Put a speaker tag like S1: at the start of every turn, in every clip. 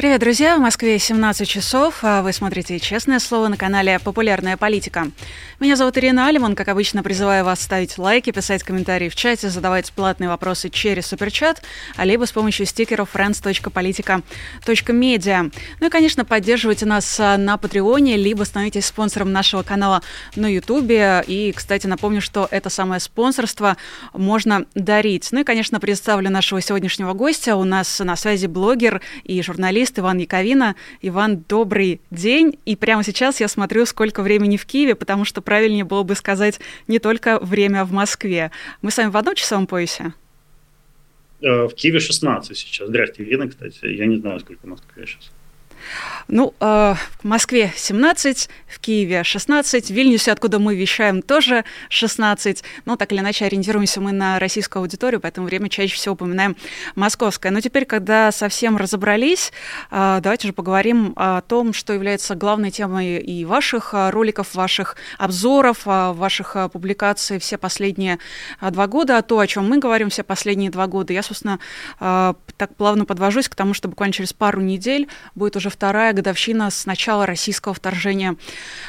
S1: Привет, друзья! В Москве 17 часов. А вы смотрите «Честное слово» на канале «Популярная политика». Меня зовут Ирина Алиман. Как обычно, призываю вас ставить лайки, писать комментарии в чате, задавать платные вопросы через суперчат, а либо с помощью стикеров friends.politica.media. Ну и, конечно, поддерживайте нас а, на Патреоне, либо становитесь спонсором нашего канала на Ютубе. И, кстати, напомню, что это самое спонсорство можно дарить. Ну и, конечно, представлю нашего сегодняшнего гостя. У нас на связи блогер и журналист журналист Иван Яковина. Иван, добрый день. И прямо сейчас я смотрю, сколько времени в Киеве, потому что правильнее было бы сказать не только время в Москве. Мы с вами в одном часовом поясе?
S2: Э, в Киеве 16 сейчас. Здрасте, Ирина, кстати. Я не знаю, сколько в Москве сейчас.
S1: Ну, э, в Москве 17, в Киеве 16, в Вильнюсе, откуда мы вещаем, тоже 16. Ну, так или иначе, ориентируемся мы на российскую аудиторию, поэтому время чаще всего упоминаем московское. Но теперь, когда совсем разобрались, э, давайте же поговорим о том, что является главной темой и ваших э, роликов, ваших обзоров, ваших публикаций все последние два года, а то, о чем мы говорим все последние два года. Я, собственно, э, так плавно подвожусь к тому, что буквально через пару недель будет уже вторая годовщина с начала российского вторжения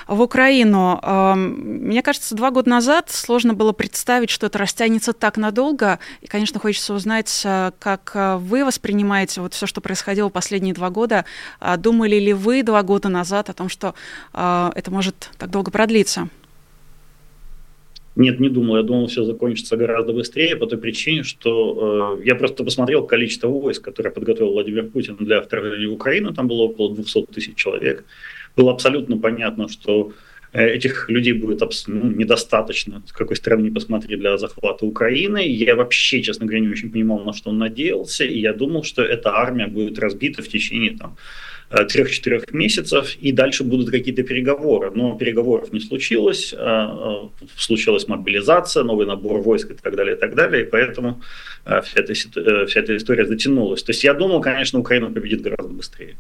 S1: в Украину. Эм, мне кажется, два года назад сложно было представить, что это растянется так надолго. И, конечно, хочется узнать, э, как э, вы воспринимаете вот все, что происходило последние два года. А думали ли вы два года назад о том, что э, это может так долго продлиться?
S2: Нет, не думал. Я думал, все закончится гораздо быстрее по той причине, что э, я просто посмотрел количество войск, которые подготовил Владимир Путин для вторжения в Украину. Там было около 200 тысяч человек. Было абсолютно понятно, что э, этих людей будет ну, недостаточно, с какой стороны не посмотри, для захвата Украины. Я вообще, честно говоря, не очень понимал, на что он надеялся. И я думал, что эта армия будет разбита в течение там, трех-четырех месяцев, и дальше будут какие-то переговоры. Но переговоров не случилось, э, э, случилась мобилизация, новый набор войск и так далее, и так далее, и поэтому вся эта, вся эта история затянулась. То есть я думал, конечно, Украина победит гораздо быстрее.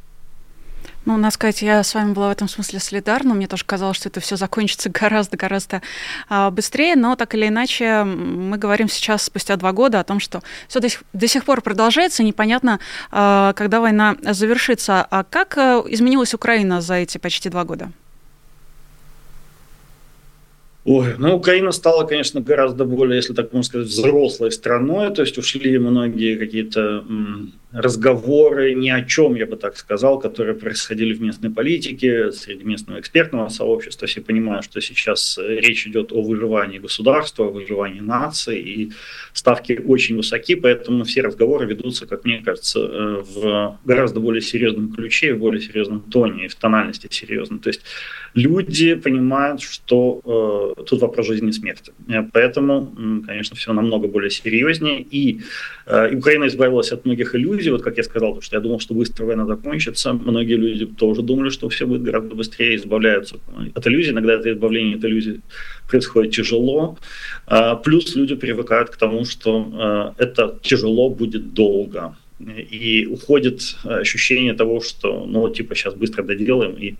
S1: Ну, надо сказать, я с вами была в этом смысле солидарна. Мне тоже казалось, что это все закончится гораздо-гораздо а, быстрее, но так или иначе мы говорим сейчас, спустя два года, о том, что все до до сих пор продолжается, непонятно, а, когда война завершится. А как а, изменилась Украина за эти почти два года?
S2: Ой, ну, Украина стала, конечно, гораздо более, если так можно сказать, взрослой страной, то есть ушли многие какие-то разговоры ни о чем, я бы так сказал, которые происходили в местной политике, среди местного экспертного сообщества. Все понимают, что сейчас речь идет о выживании государства, о выживании нации, и ставки очень высоки, поэтому все разговоры ведутся, как мне кажется, э, в гораздо более серьезном ключе, в более серьезном тоне и в тональности серьезно. То есть люди понимают, что э, тут вопрос жизни и смерти. Э, поэтому, конечно, все намного более серьезнее. И э, Украина избавилась от многих иллюзий. Вот как я сказал, что я думал, что быстро война закончится. Многие люди тоже думали, что все будет гораздо быстрее, избавляются от иллюзий. Иногда это избавление от иллюзий происходит тяжело. Э, плюс люди привыкают к тому, что э, это тяжело будет долго и уходит ощущение того, что, ну, типа, сейчас быстро доделаем, и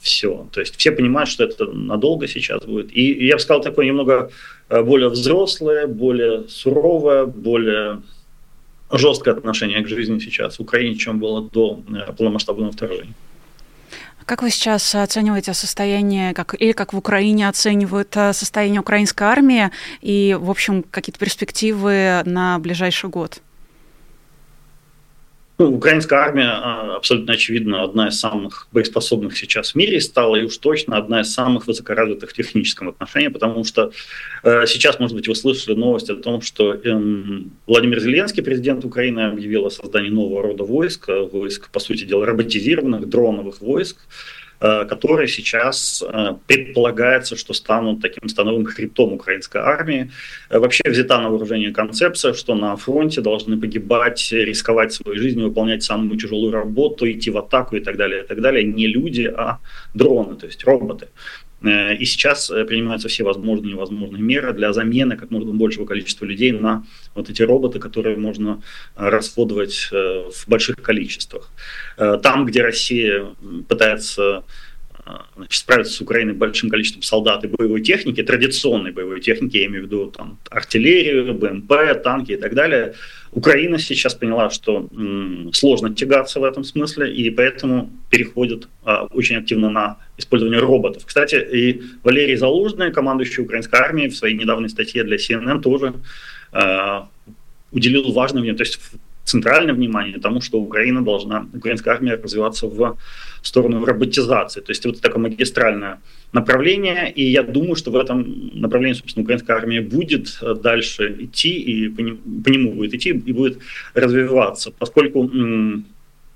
S2: все. То есть все понимают, что это надолго сейчас будет. И я бы сказал, такое немного э, более взрослое, более суровое, более жесткое отношение к жизни сейчас в Украине, чем было до э, полномасштабного вторжения.
S1: Как вы сейчас оцениваете состояние, как, или как в Украине оценивают э, состояние украинской армии и, в общем, какие-то перспективы на ближайший год?
S2: Ну, украинская армия а, абсолютно очевидно одна из самых боеспособных сейчас в мире стала, и уж точно одна из самых высокоразвитых в техническом отношении, потому что э, сейчас, может быть, вы слышали новость о том, что э, Владимир Зеленский, президент Украины, объявил о создании нового рода войск, войск, по сути дела, роботизированных дроновых войск, Э, которые сейчас э, предполагается, что станут таким становым хребтом украинской армии. Э, вообще взята на вооружение концепция, что на фронте должны погибать, рисковать своей жизнью, выполнять самую тяжелую работу, идти в атаку и так далее, и так далее. Не люди, а дроны, то есть роботы. Э, и сейчас э, принимаются все возможные и невозможные меры для замены как можно большего количества людей на вот эти роботы, которые можно расходовать в больших количествах. Там, где Россия пытается значит, справиться с Украиной большим количеством солдат и боевой техники, традиционной боевой техники, я имею в виду там, артиллерию, БМП, танки и так далее, Украина сейчас поняла, что м, сложно тягаться в этом смысле, и поэтому переходит а, очень активно на использование роботов. Кстати, и Валерий Залужный, командующий украинской армией, в своей недавней статье для CNN тоже а, уделил важное внимание, то есть центральное внимание тому, что Украина должна, украинская армия развиваться в сторону роботизации. То есть вот такое магистральное направление, и я думаю, что в этом направлении, собственно, украинская армия будет э, дальше идти, и по нему, по нему будет идти, и будет развиваться, поскольку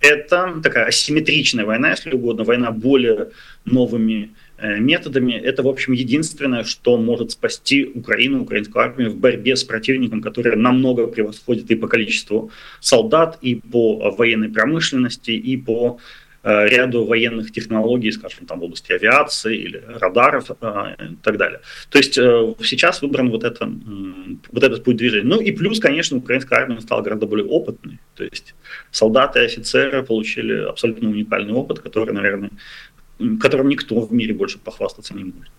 S2: это такая асимметричная война, если угодно, война более новыми методами. Это, в общем, единственное, что может спасти Украину, украинскую армию в борьбе с противником, который намного превосходит и по количеству солдат, и по военной промышленности, и по Э, ряду военных технологий, скажем, там в области авиации или радаров э, и так далее. То есть э, сейчас выбран вот, это, вот этот путь движения. Ну и плюс, конечно, украинская армия стала гораздо более опытной. То есть солдаты и офицеры получили абсолютно уникальный опыт, который, наверное, которым никто в мире больше похвастаться не может.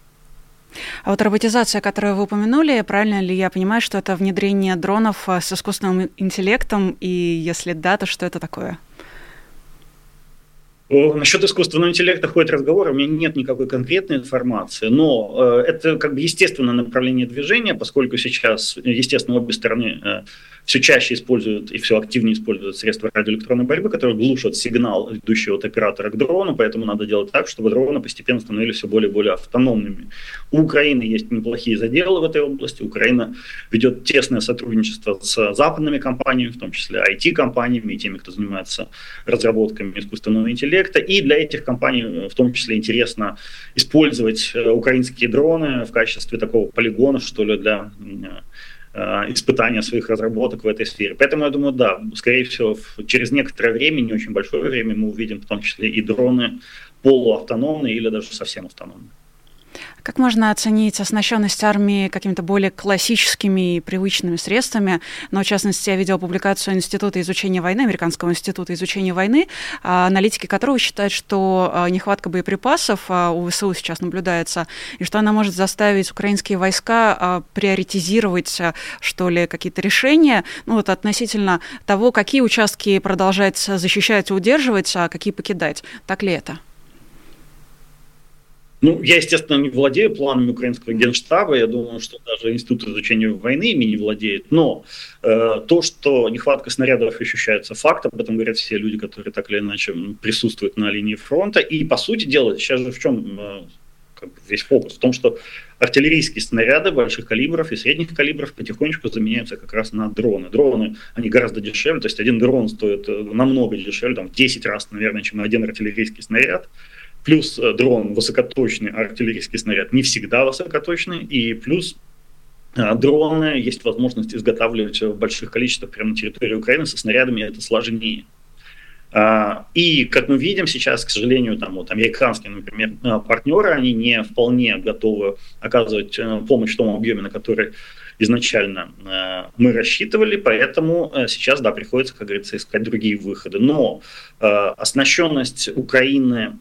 S1: А вот роботизация, которую вы упомянули, правильно ли я понимаю, что это внедрение дронов с искусственным интеллектом, и если да, то что это такое?
S2: Насчет искусственного интеллекта ходит разговор, у меня нет никакой конкретной информации, но э, это как бы естественное направление движения, поскольку сейчас, естественно, обе стороны э, все чаще используют и все активнее используют средства радиоэлектронной борьбы, которые глушат сигнал, идущий от оператора к дрону, поэтому надо делать так, чтобы дроны постепенно становились все более и более автономными. У Украины есть неплохие заделы в этой области. Украина ведет тесное сотрудничество с западными компаниями, в том числе IT-компаниями и теми, кто занимается разработками искусственного интеллекта. И для этих компаний в том числе интересно использовать э, украинские дроны в качестве такого полигона, что ли, для Э, испытания своих разработок в этой сфере. Поэтому я думаю, да, скорее всего, через некоторое время, не очень большое время, мы увидим в том числе и дроны полуавтономные или даже совсем автономные.
S1: Как можно оценить оснащенность армии какими-то более классическими и привычными средствами? Но, в частности, я видела публикацию Института изучения войны, Американского института изучения войны, а, аналитики которого считают, что а, нехватка боеприпасов а, у ВСУ сейчас наблюдается, и что она может заставить украинские войска приоритизировать, что ли, какие-то решения, ну вот относительно того, какие участки продолжать защищать и удерживать, а какие покидать. Так ли это?
S2: Ну, я, естественно, не владею планами украинского генштаба. Я думаю, что даже Институт изучения войны ими не владеет. Но э, то, что нехватка снарядов ощущается фактом, об этом говорят все люди, которые так или иначе присутствуют на линии фронта. И, по сути дела, сейчас же в чем э, как бы весь фокус? В том, что артиллерийские снаряды больших калибров и средних калибров потихонечку заменяются как раз на дроны. Дроны, они гораздо дешевле, то есть один дрон стоит э, намного дешевле, там, в 10 раз, наверное, чем один артиллерийский снаряд. Плюс э, дрон высокоточный артиллерийский снаряд не всегда высокоточный. И плюс э, дроны есть возможность изготавливать в больших количествах прямо на территории Украины со снарядами, это сложнее. А, и, как мы видим сейчас, к сожалению, там вот американские, например, э, партнеры, они не вполне готовы оказывать помощь в том объеме, на который изначально мы рассчитывали, поэтому сейчас, да, приходится, как говорится, искать другие выходы. Но оснащенность Украины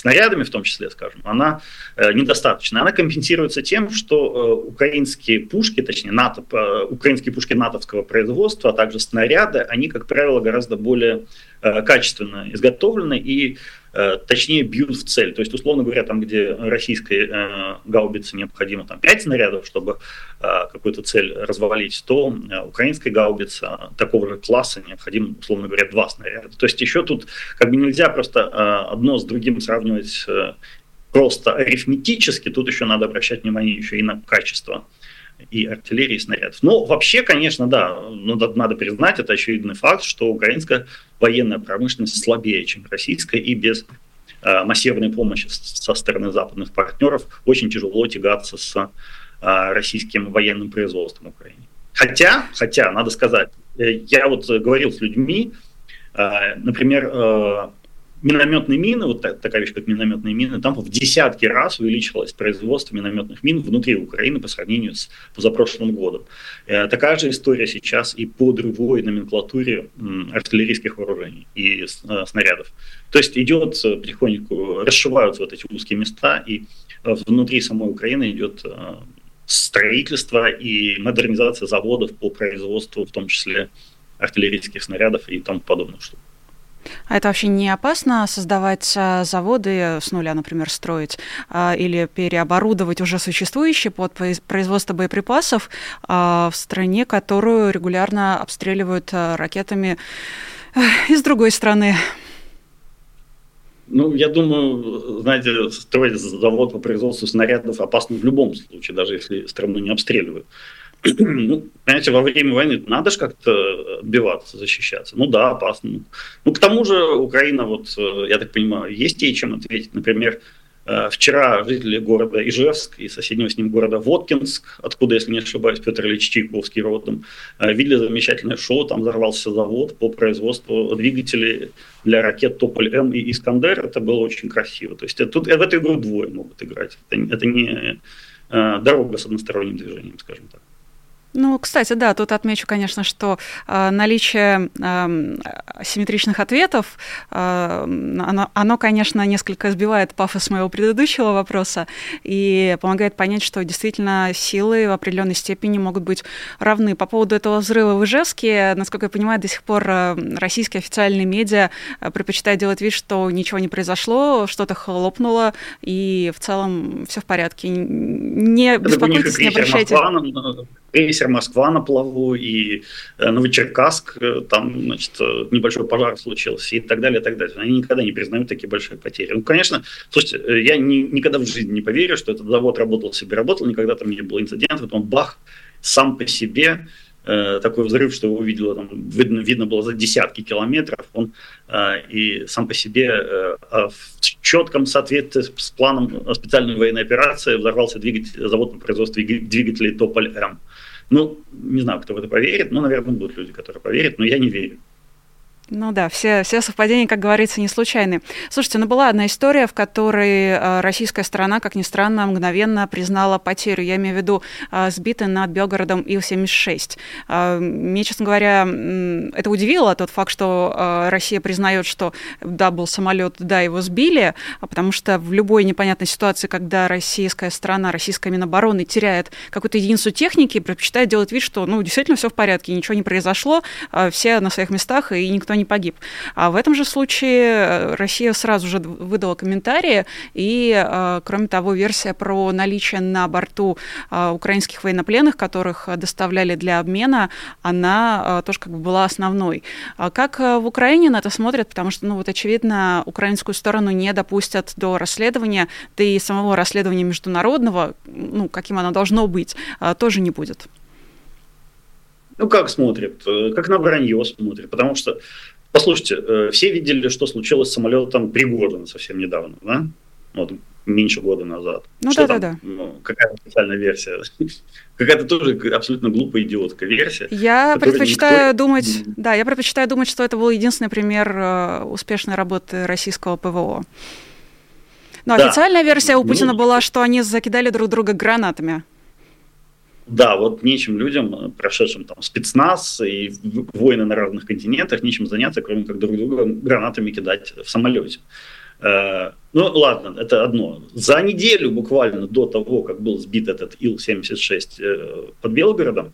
S2: снарядами в том числе, скажем, она э, недостаточна. Она компенсируется тем, что э, украинские пушки, точнее, НАТО, э, украинские пушки натовского производства, а также снаряды, они, как правило, гораздо более качественно изготовлены и Э, точнее бьют в цель. То есть, условно говоря, там, где российской э, гаубице необходимо там, 5 снарядов, чтобы э, какую-то цель развалить, то э, украинской гаубице такого же класса необходимо, условно говоря, 2 снаряда. То есть еще тут как бы нельзя просто э, одно с другим сравнивать э, просто арифметически, тут еще надо обращать внимание еще и на качество и артиллерии, снарядов. Но вообще, конечно, да, ну, надо признать, это очевидный факт, что украинская военная промышленность слабее, чем российская, и без э, массированной помощи со стороны западных партнеров очень тяжело тягаться с э, российским военным производством Украины. Хотя, хотя, надо сказать, э, я вот говорил с людьми, э, например, э, минометные мины, вот такая вещь, как минометные мины, там в десятки раз увеличилось производство минометных мин внутри Украины по сравнению с позапрошлым годом. Э, такая же история сейчас и по другой номенклатуре артиллерийских вооружений и э, снарядов. То есть идет э, потихоньку, расшиваются вот эти узкие места, и внутри самой Украины идет строительство и модернизация заводов по производству, в том числе артиллерийских снарядов и тому подобных штук.
S1: А это вообще не опасно создавать а, заводы с нуля, например, строить а, или переоборудовать уже существующие под производство боеприпасов а, в стране, которую регулярно обстреливают ракетами из другой страны?
S2: Ну, я думаю, знаете, строить завод по производству снарядов опасно в любом случае, даже если страну не обстреливают. ну, понимаете, во время войны надо же как-то отбиваться, защищаться. Ну да, опасно. Ну, к тому же Украина, вот, э, я так понимаю, есть ей чем ответить. Например, э, вчера жители города Ижевск и соседнего с ним города Воткинск, откуда, если не ошибаюсь, Петр Ильич Чайковский родом, э, видели замечательное шоу, там взорвался завод по производству двигателей для ракет Тополь-М и Искандер. Это было очень красиво. То есть тут в эту игру двое могут играть. Это, это не дорога с односторонним движением, скажем так.
S1: Ну, кстати, да, тут отмечу, конечно, что э, наличие э, симметричных ответов, э, оно, оно, конечно, несколько сбивает пафос моего предыдущего вопроса и помогает понять, что действительно силы в определенной степени могут быть равны. По поводу этого взрыва в Ижевске, насколько я понимаю, до сих пор российские официальные медиа предпочитают делать вид, что ничего не произошло, что-то хлопнуло, и в целом все в порядке. Не беспокойтесь, не обращайте
S2: крейсер «Москва» на плаву, и э, Новочеркасск, э, там, значит, э, небольшой пожар случился, и так далее, и так далее. Они никогда не признают такие большие потери. Ну, конечно, слушайте, я ни, никогда в жизни не поверю, что этот завод работал себе, работал, никогда там не было инцидентов, потом бах, сам по себе такой взрыв, что его видело, там, видно, видно было за десятки километров, он э, и сам по себе э, а в четком соответствии с планом специальной военной операции взорвался двигатель, завод по производству двигателей Тополь-М. Ну, не знаю, кто в это поверит, но, наверное, будут люди, которые поверят, но я не верю.
S1: Ну да, все, все совпадения, как говорится, не случайны. Слушайте, ну была одна история, в которой э, российская сторона, как ни странно, мгновенно признала потерю. Я имею в виду э, сбитый над Белгородом Ил-76. Э, мне, честно говоря, это удивило, тот факт, что Россия признает, что да, был самолет, да, его сбили, а потому что в любой непонятной ситуации, когда российская страна, российская Минобороны теряет какую-то единицу техники, предпочитает делать вид, что ну, действительно все в порядке, ничего не произошло, все на своих местах, и никто не погиб. А в этом же случае э, Россия сразу же выдала комментарии, и, э, кроме того, версия про наличие на борту э, украинских военнопленных, которых доставляли для обмена, она тоже как бы была основной. А как в Украине на это смотрят? Потому что, ну вот, очевидно, украинскую сторону не допустят до расследования, да и самого расследования международного, ну, каким оно должно быть, тоже не будет.
S2: Ну, как смотрят? Как на вранье смотрят. Потому что Послушайте, э, все видели, что случилось с самолетом Пригожина совсем недавно, да? Вот, меньше года назад.
S1: Ну да, да, да.
S2: Ну, какая официальная версия? Какая-то тоже абсолютно глупая идиотская версия.
S1: Я предпочитаю никто... думать, да, я предпочитаю думать, что это был единственный пример э, успешной работы российского ПВО. Но да. официальная версия у Путина ну, была, что они закидали друг друга гранатами
S2: да, вот нечем людям, э, прошедшим там спецназ и войны на разных континентах, нечем заняться, кроме как друг друга гранатами кидать в самолете. Э, ну, ладно, это одно. За неделю буквально до того, как был сбит этот Ил-76 э, под Белгородом,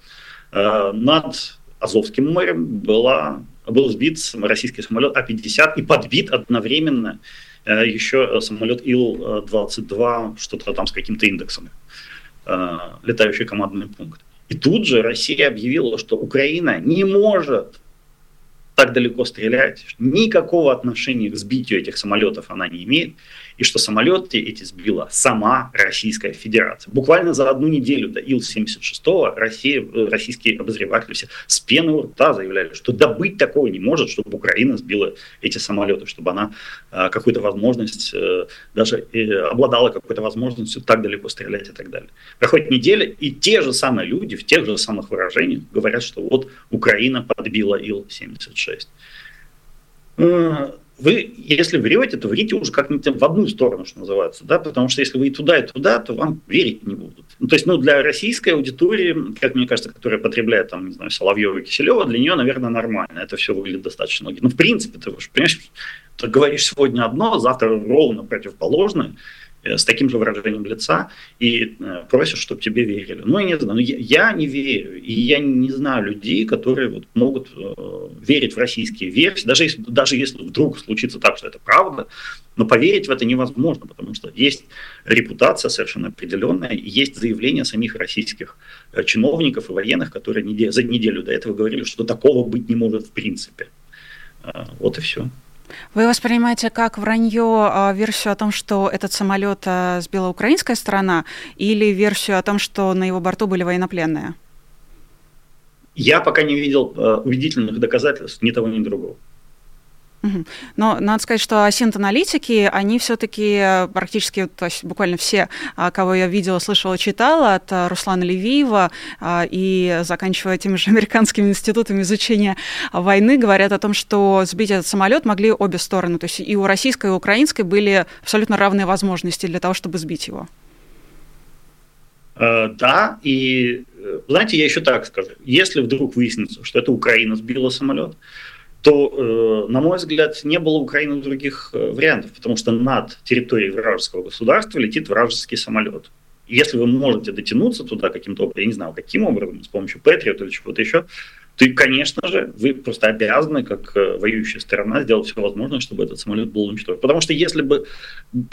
S2: над Азовским морем была, был сбит российский самолет А-50 и подбит одновременно еще самолет Ил-22, что-то там с каким-то индексом. Э, летающий командный пункт. И тут же Россия объявила, что Украина не может так далеко стрелять, никакого отношения к сбитию этих самолетов она не имеет и что самолеты эти сбила сама Российская Федерация. Буквально за одну неделю до Ил-76 Россия, э, российские обозреватели все с пены у рта заявляли, что да быть такого не может, чтобы Украина сбила эти самолеты, чтобы она э, какую-то возможность, э, даже э, обладала какой-то возможностью так далеко стрелять и так далее. Проходит неделя, и те же самые люди в тех же самых выражениях говорят, что вот Украина подбила Ил-76. Вы, если врете, то врите уже как-нибудь в одну сторону, что называется, да, потому что если вы и туда, и туда, то вам верить не будут. Ну, то есть, ну, для российской аудитории, как мне кажется, которая потребляет, там, не знаю, Соловьева и Киселева, для нее, наверное, нормально. Это все выглядит достаточно логично. Ну, в принципе, ты уж, понимаешь, ты говоришь сегодня одно, завтра ровно противоположное. Э, с таким же выражением лица и э, просишь, чтобы тебе верили. Ну, я не знаю, я, я не верю, и я не знаю людей, которые вот могут э, верить в российские версии, даже если, даже если вдруг случится так, что это правда, но поверить в это невозможно, потому что есть репутация совершенно определенная, есть заявления самих российских чиновников и военных, которые за неделю до этого говорили, что такого быть не может в принципе. Вот и все.
S1: Вы воспринимаете как вранье а, версию о том, что этот самолет а, сбила украинская сторона, или версию о том, что на его борту были военнопленные?
S2: Я пока не видел а, убедительных доказательств ни того, ни другого.
S1: Но надо сказать, что асинт-аналитики, они все-таки э, практически, то есть буквально все, а, кого я видела, слышала, читала, от э, Руслана Левиева а, и заканчивая теми же американскими институтами изучения войны, говорят о том, что сбить этот самолет могли обе стороны. То есть и у российской, и у украинской были абсолютно равные возможности для того, чтобы сбить его.
S2: Э, да, и знаете, я еще так скажу. Если вдруг выяснится, что это Украина сбила самолет, то, э, на мой взгляд, не было у Украины других э, вариантов, потому что над территорией вражеского государства летит вражеский самолет. Если вы можете дотянуться туда каким-то образом, я не знаю, каким образом, с помощью Патриот или чего-то еще, то, конечно же, вы просто обязаны, как э, воюющая сторона, сделать все возможное, чтобы этот самолет был уничтожен. Потому что если бы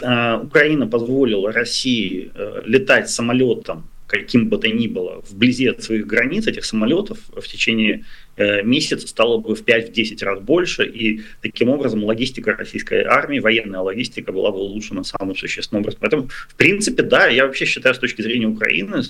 S2: э, Украина позволила России э, летать самолетом каким бы то ни было, вблизи от своих границ этих самолетов в течение э, месяца стало бы в 5-10 раз больше, и таким образом логистика российской армии, военная логистика была бы улучшена самым существенным образом. Поэтому, в принципе, да, я вообще считаю, с точки зрения Украины,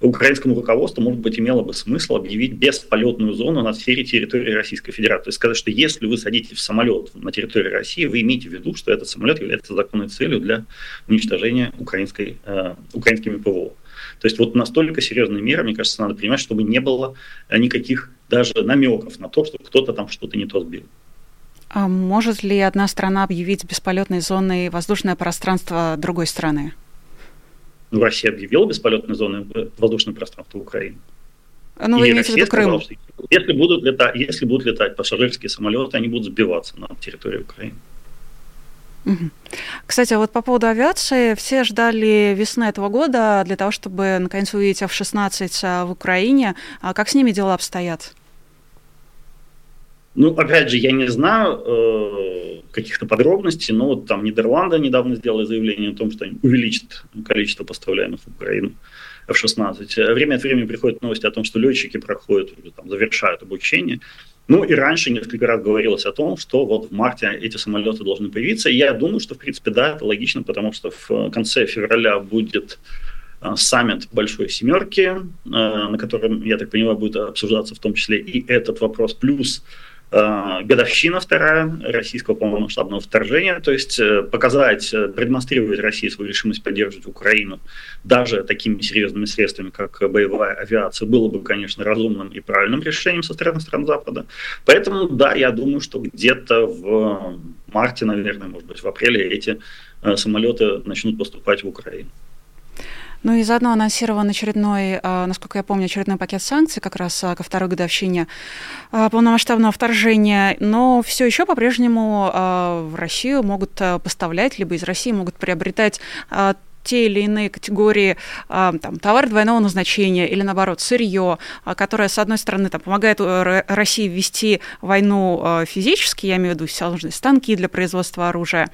S2: украинскому руководству, может быть, имело бы смысл объявить бесполетную зону на сфере территории Российской Федерации. То есть сказать, что если вы садитесь в самолет на территории России, вы имеете в виду, что этот самолет является законной целью для уничтожения украинской, э, украинскими ПВО. То есть вот настолько серьезные меры, мне кажется, надо принимать, чтобы не было э, никаких даже намеков на то, что кто-то там что-то не то сбил.
S1: А может ли одна страна объявить бесполетной зоной воздушное пространство другой страны?
S2: Ну, Россия объявила бесполетной зоной э, воздушное пространство Украины.
S1: Ну, вы имеете в виду Крым?
S2: Если будут, летать, если будут летать пассажирские самолеты, они будут сбиваться на территории Украины.
S1: Кстати, вот по поводу авиации, все ждали весны этого года для того, чтобы наконец увидеть F-16 а, в Украине. А как с ними дела обстоят?
S2: Ну, опять же, я не знаю э, каких-то подробностей, но вот там Нидерланды недавно сделали заявление о том, что они увеличат количество поставляемых в Украину F-16. Время от времени приходят новости о том, что летчики проходят, там, завершают обучение. Ну и раньше несколько раз говорилось о том, что вот в марте эти самолеты должны появиться. И я думаю, что в принципе да, это логично, потому что в конце февраля будет а, саммит Большой Семерки, а, на котором, я так понимаю, будет обсуждаться в том числе и этот вопрос, плюс Э, годовщина вторая российского полномасштабного вторжения, то есть э, показать, э, продемонстрировать России свою решимость поддерживать Украину даже такими серьезными средствами, как боевая авиация, было бы, конечно, разумным и правильным решением со стороны стран Запада. Поэтому, да, я думаю, что где-то в марте, наверное, может быть, в апреле эти самолеты начнут поступать в Украину.
S1: Ну и заодно анонсирован очередной, а, насколько я помню, очередной пакет санкций как раз а, ко второй годовщине а, полномасштабного вторжения, но все еще по-прежнему в Россию могут поставлять, либо из России могут приобретать те или иные категории а, там, товар двойного назначения или, наоборот, сырье, а, которое, с одной стороны, там, помогает э, России вести войну а, физически, я имею в виду всевозможные станки для производства оружия,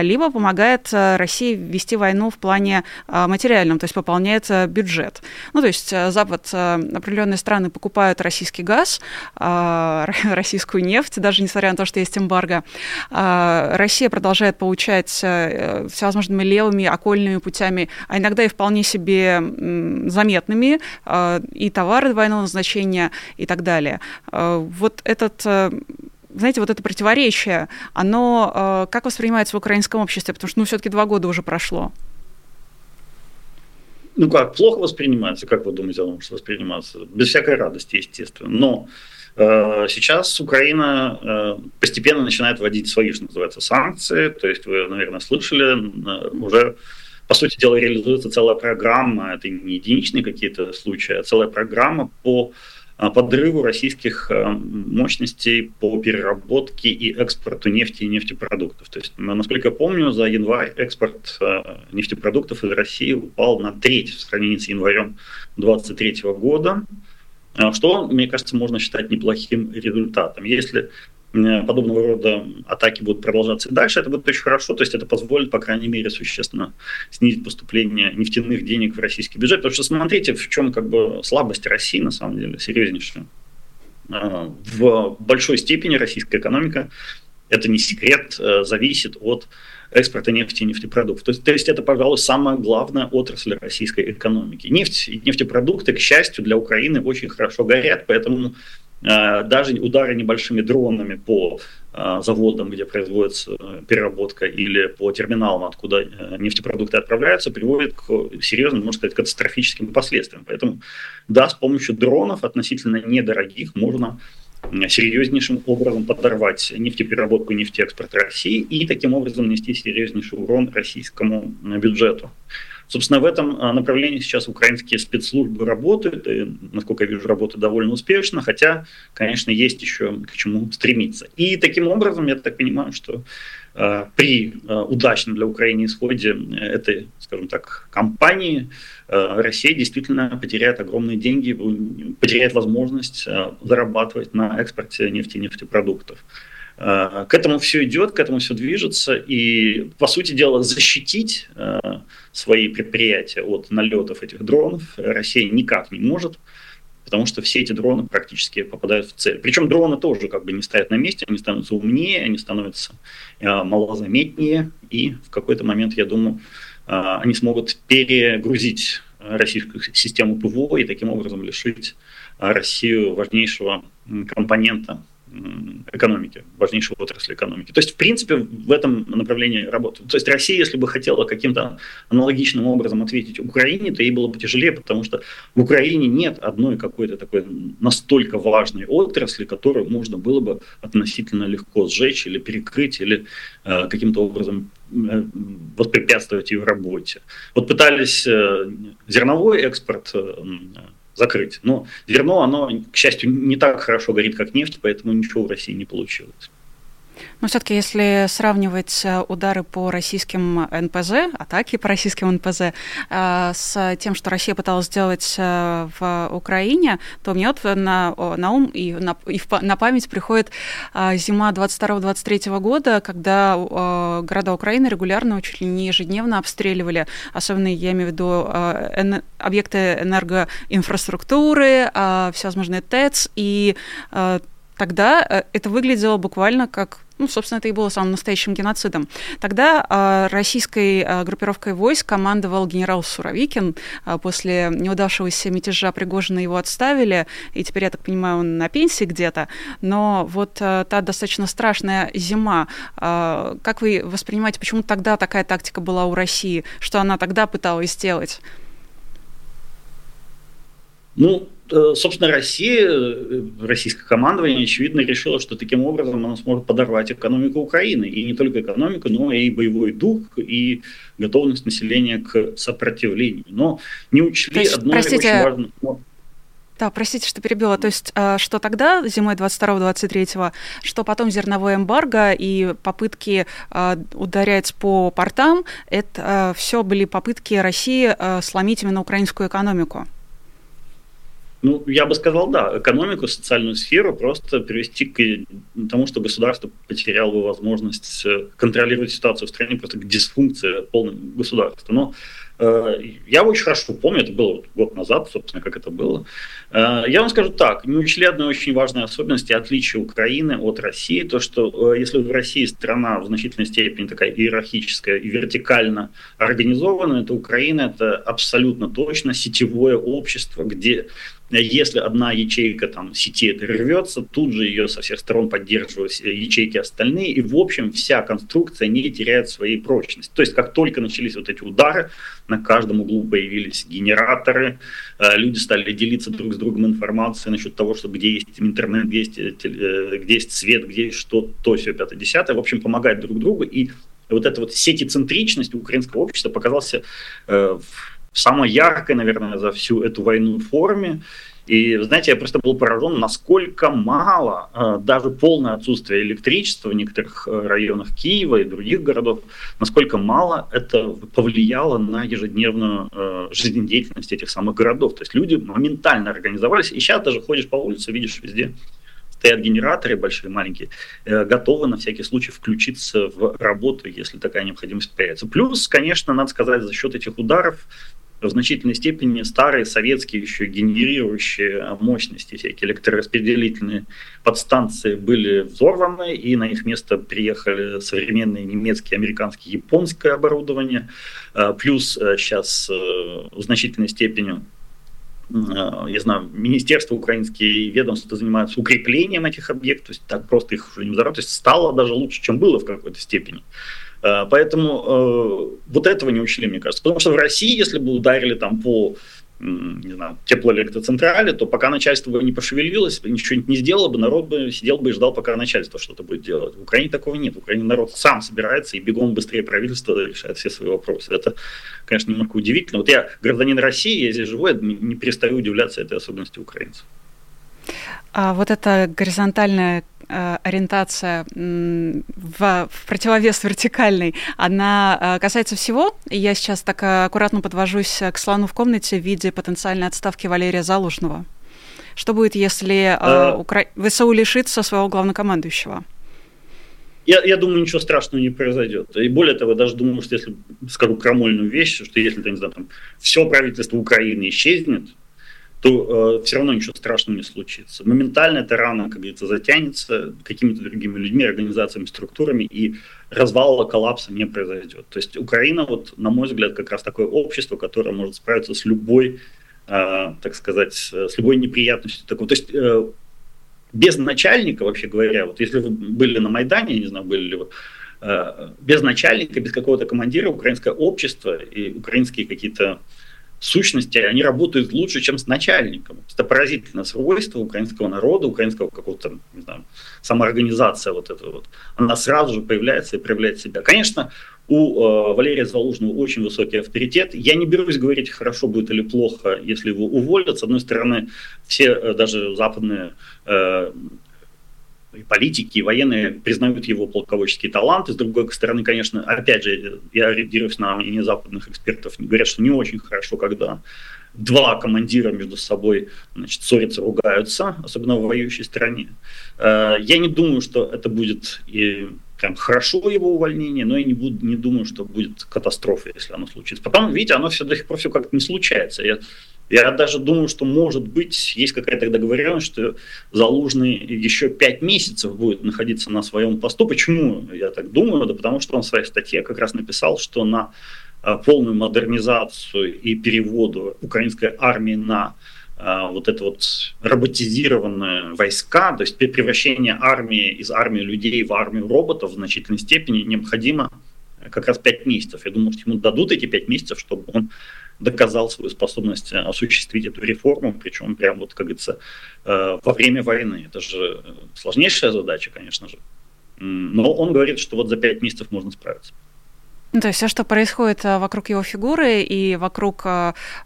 S1: либо помогает э, России вести войну в плане материальном, то есть пополняет э, бюджет. Ну, то есть Запад, определенные страны покупают российский газ, российскую нефть, даже несмотря на то, что есть эмбарго. Россия продолжает получать всевозможными левыми окольными окольными путями, а иногда и вполне себе заметными, а, и товары двойного назначения и так далее. А, вот этот э, знаете, вот это противоречие, оно э, как воспринимается в украинском обществе? Потому что, ну, все-таки два года уже прошло.
S2: Ну как, плохо воспринимается, как вы думаете, оно может восприниматься? Без всякой радости, естественно. Но Сейчас Украина постепенно начинает вводить свои, что называется, санкции. То есть вы, наверное, слышали, уже по сути дела, реализуется целая программа, это не единичные какие-то случаи, а целая программа по а, подрыву российских а, мощностей по переработке и экспорту нефти и нефтепродуктов. То есть, насколько я помню, за январь экспорт а, нефтепродуктов из России упал на треть в сравнении с январем 2023 года, что, мне кажется, можно считать неплохим результатом. Если подобного рода атаки будут продолжаться и дальше, это будет очень хорошо, то есть это позволит, по крайней мере, существенно снизить поступление нефтяных денег в российский бюджет, потому что смотрите, в чем как бы слабость России, на самом деле, серьезнейшая. А, в большой степени российская экономика, это не секрет, э, зависит от экспорта нефти и нефтепродуктов. То есть, то есть это, пожалуй, самая главная отрасль российской экономики. Нефть и нефтепродукты, к счастью, для Украины очень хорошо горят, поэтому даже удары небольшими дронами по э, заводам, где производится э, переработка, или по терминалам, откуда нефтепродукты отправляются, приводит к серьезным, можно сказать, катастрофическим последствиям. Поэтому, да, с помощью дронов относительно недорогих можно серьезнейшим образом подорвать нефтепереработку и нефтеэкспорт России и таким образом нанести серьезнейший урон российскому бюджету. Собственно, в этом а, направлении сейчас украинские спецслужбы работают, и, насколько я вижу, работают довольно успешно, хотя, конечно, есть еще к чему стремиться. И таким образом, я так понимаю, что э, при э, удачном для Украины исходе этой, скажем так, кампании э, Россия действительно потеряет огромные деньги, потеряет возможность э, зарабатывать на экспорте нефти и нефтепродуктов. К этому все идет, к этому все движется, и, по сути дела, защитить свои предприятия от налетов этих дронов Россия никак не может, потому что все эти дроны практически попадают в цель. Причем дроны тоже как бы не стоят на месте, они становятся умнее, они становятся э, малозаметнее, и в какой-то момент, я думаю, э, они смогут перегрузить российскую систему ПВО и таким образом лишить Россию важнейшего компонента экономики, важнейшей отрасли экономики. То есть, в принципе, в этом направлении работают. То есть Россия, если бы хотела каким-то аналогичным образом ответить Украине, то ей было бы тяжелее, потому что в Украине нет одной какой-то такой настолько важной отрасли, которую можно было бы относительно легко сжечь или перекрыть, или э, каким-то образом э, воспрепятствовать ее работе. Вот пытались э, зерновой экспорт э, закрыть. Но зерно, оно, к счастью, не так хорошо горит, как нефть, поэтому ничего в России не получилось.
S1: Но все-таки, если сравнивать э, удары по российским НПЗ, атаки по российским НПЗ, э, с тем, что Россия пыталась сделать э, в Украине, то мне вот на, на ум и, на, и на память приходит зима 22-23 года, когда города Украины регулярно, чуть ли не ежедневно обстреливали, особенно я имею в виду объекты энергоинфраструктуры, всевозможные ТЭЦ, и тогда это выглядело буквально как ну, собственно, это и было самым настоящим геноцидом. Тогда э, российской э, группировкой войск командовал генерал Суровикин. Э, после неудавшегося мятежа Пригожина его отставили, и теперь, я так понимаю, он на пенсии где-то. Но вот э, та достаточно страшная зима, э, как вы воспринимаете, почему тогда такая тактика была у России, что она тогда пыталась сделать?
S2: Ну, Э, собственно, Россия, э, российское командование, очевидно, решило, что таким образом она сможет подорвать экономику Украины. И не только экономику, но и боевой дух, и готовность населения к сопротивлению. Но не учли есть, одно
S1: простите, очень важное... Да, простите, что перебила. То есть, э, что тогда, зимой 22-23, что потом зерновое эмбарго и попытки ударять по портам, это все были попытки России сломить именно украинскую экономику.
S2: Ну, я бы сказал, да, экономику, социальную сферу просто привести к тому, что государство потеряло бы возможность э, контролировать ситуацию в стране, просто к дисфункции полного государства. Но я очень хорошо помню, это было год назад, собственно, как это было. Э, я вам скажу так, не учли одной очень важной особенности, отличия Украины от России, то, что э, если в России страна в значительной степени такая иерархическая и вертикально организованная, то Украина это абсолютно точно сетевое общество, где если одна ячейка там сети это рвется, тут же ее со всех сторон поддерживают ячейки остальные, и в общем вся конструкция не теряет своей прочности. То есть как только начались вот эти удары, на каждом углу появились генераторы, э, люди стали делиться друг с другом информацией насчет того, что где есть интернет, где есть, э, где есть свет, где есть что, то, все, пятое, десятое. В общем, помогать друг другу. И вот эта вот сетицентричность украинского общества показался э, самой яркой, наверное, за всю эту войну форме. И, знаете, я просто был поражен, насколько мало, э, даже полное отсутствие электричества в некоторых э, районах Киева и других городов, насколько мало это повлияло на ежедневную э, жизнедеятельность этих самых городов. То есть люди моментально организовались, и сейчас даже ходишь по улице, видишь везде стоят генераторы большие, маленькие, готовы на всякий случай включиться в работу, если такая необходимость появится. Плюс, конечно, надо сказать, за счет этих ударов в значительной степени старые советские еще генерирующие мощности, всякие электрораспределительные подстанции были взорваны, и на их место приехали современные немецкие, американские, японское оборудование. А, плюс сейчас э, э, в значительной степени э, я знаю, министерство украинские ведомства занимаются укреплением этих объектов, то есть так просто их уже не взорвать, то есть стало даже лучше, чем было в какой-то степени. Э, поэтому э, вот этого не учили, мне кажется. Потому что в России, если бы ударили там по не знаю, теплоэлектроцентрали, то пока начальство не пошевелилось, ничего не сделало бы, народ бы сидел бы и ждал, пока начальство что-то будет делать. В Украине такого нет. В Украине народ сам собирается и бегом быстрее правительство решает все свои вопросы. Это, конечно, немного удивительно. Вот я гражданин России, я здесь живу, я не перестаю удивляться этой особенности украинцев.
S1: А вот эта горизонтальная ориентация в, в противовес вертикальной, она э, касается всего. Я сейчас так аккуратно подвожусь к слону в комнате в виде потенциальной отставки Валерия Залужного. Что будет, если а... Укра... ВСУ лишится своего главнокомандующего?
S2: Я, я думаю, ничего страшного не произойдет. И более того, даже думаю, что если скажу крамольную вещь, что если, не знаю, там, все правительство Украины исчезнет, то э, все равно ничего страшного не случится. Моментально эта рана, как говорится, затянется какими-то другими людьми, организациями, структурами, и развала, коллапса не произойдет. То есть Украина, вот, на мой взгляд, как раз такое общество, которое может справиться с любой, э, так сказать, с любой неприятностью. Такого. То есть э, без начальника, вообще говоря, вот если вы были на Майдане, не знаю, были ли вы, э, без начальника, без какого-то командира украинское общество и украинские какие-то сущности они работают лучше, чем с начальником. Это поразительное свойство украинского народа, украинского какого-то, не знаю, самоорганизация вот эта вот. Она сразу же появляется и проявляет себя. Конечно, у э, Валерия Залужного очень высокий авторитет. Я не берусь говорить, хорошо будет или плохо, если его уволят. С одной стороны, все э, даже западные э, и политики, и военные признают его полководческий талант. И с другой стороны, конечно, опять же, я ориентируюсь на мнение западных экспертов, говорят, что не очень хорошо, когда два командира между собой значит, ссорятся, ругаются, особенно в воюющей стране. Э, я не думаю, что это будет и прям хорошо его увольнение, но я не, буду, не думаю, что будет катастрофа, если оно случится. Потом, видите, оно все до сих пор все как-то не случается. Я я даже думаю, что, может быть, есть какая-то договоренность, что Залужный еще пять месяцев будет находиться на своем посту. Почему я так думаю? Да потому что он в своей статье как раз написал, что на а, полную модернизацию и переводу украинской армии на а, вот это вот роботизированные войска, то есть превращение армии из армии людей в армию роботов в значительной степени необходимо как раз пять месяцев. Я думаю, что ему дадут эти пять месяцев, чтобы он доказал свою способность э, осуществить эту реформу, причем прямо вот, как говорится, э, во время войны. Это же сложнейшая задача, конечно же. Но он говорит, что вот за пять месяцев можно справиться.
S1: Ну, то есть все, что происходит э, вокруг его фигуры и вокруг